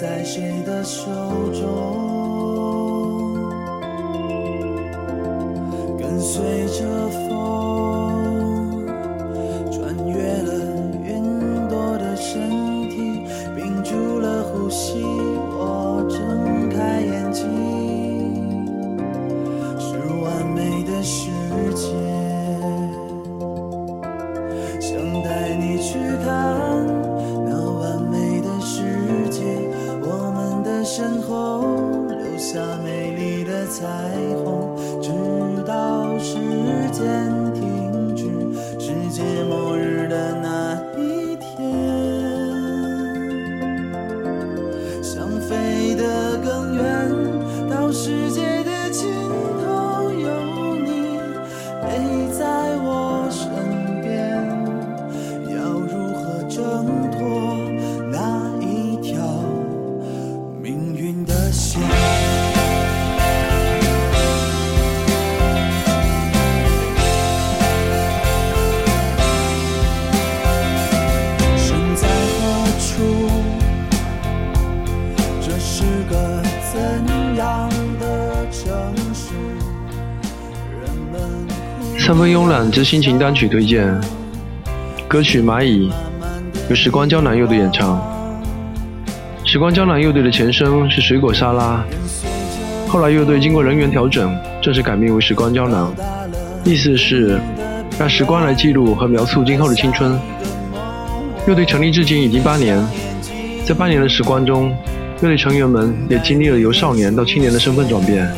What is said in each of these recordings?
在谁的手中？彩虹，直到时间停止，世界末日的那一天。想飞得更远，到世界的尽头有你陪在我身边。要如何挣脱那一条命运的线？个怎样的城市？人们三分慵懒之心情单曲推荐，歌曲《蚂蚁》由时光胶囊乐队演唱。时光胶囊乐队的前身是水果沙拉，后来乐队经过人员调整，正式改名为时光胶囊，意思是让时光来记录和描述今后的青春。乐队成立至今已经八年，在八年的时光中，乐队成员们也经历了由少年到青年的身份转变。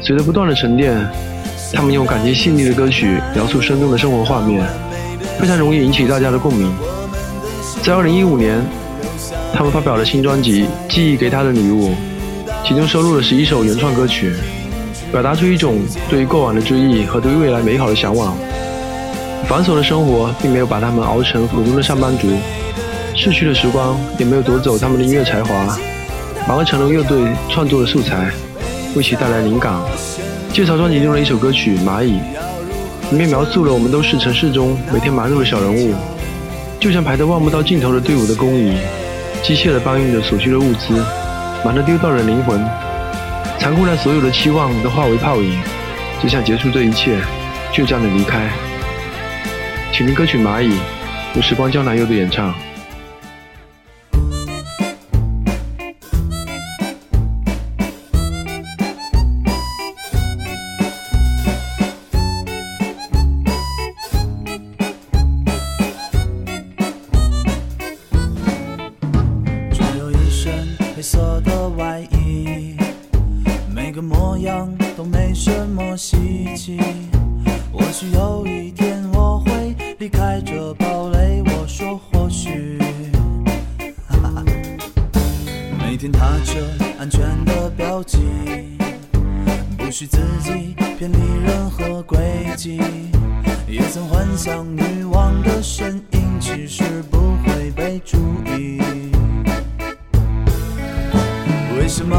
随着不断的沉淀，他们用感情细腻的歌曲描述生动的生活画面，非常容易引起大家的共鸣。在2015年，他们发表了新专辑《记忆给他的礼物》，其中收录了十一首原创歌曲，表达出一种对于过往的追忆和对未来美好的向往。繁琐的生活并没有把他们熬成普通的上班族，逝去的时光也没有夺走他们的音乐才华，反而成龙乐队创作的素材，为其带来灵感。介绍专辑中的一首歌曲《蚂蚁》，里面描述了我们都是城市中每天忙碌的小人物，就像排得望不到尽头的队伍的工蚁，机械地搬运着所需的物资，忙着丢掉了灵魂，残酷让所有的期望都化为泡影，只想结束这一切，就这样的离开。请听歌曲《蚂蚁》，由时光胶囊乐队演唱。模样都没什么稀奇。或许有一天我会离开这堡垒，我说或许。哈 哈每天踏着安全的标记，不许自己偏离任何轨迹。也曾幻想女王的身影，其实不会被注意。为什么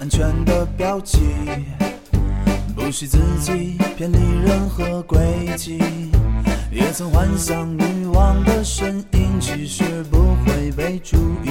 安全的标记，不许自己偏离任何轨迹。也曾幻想女王的身影，其实不会被注意。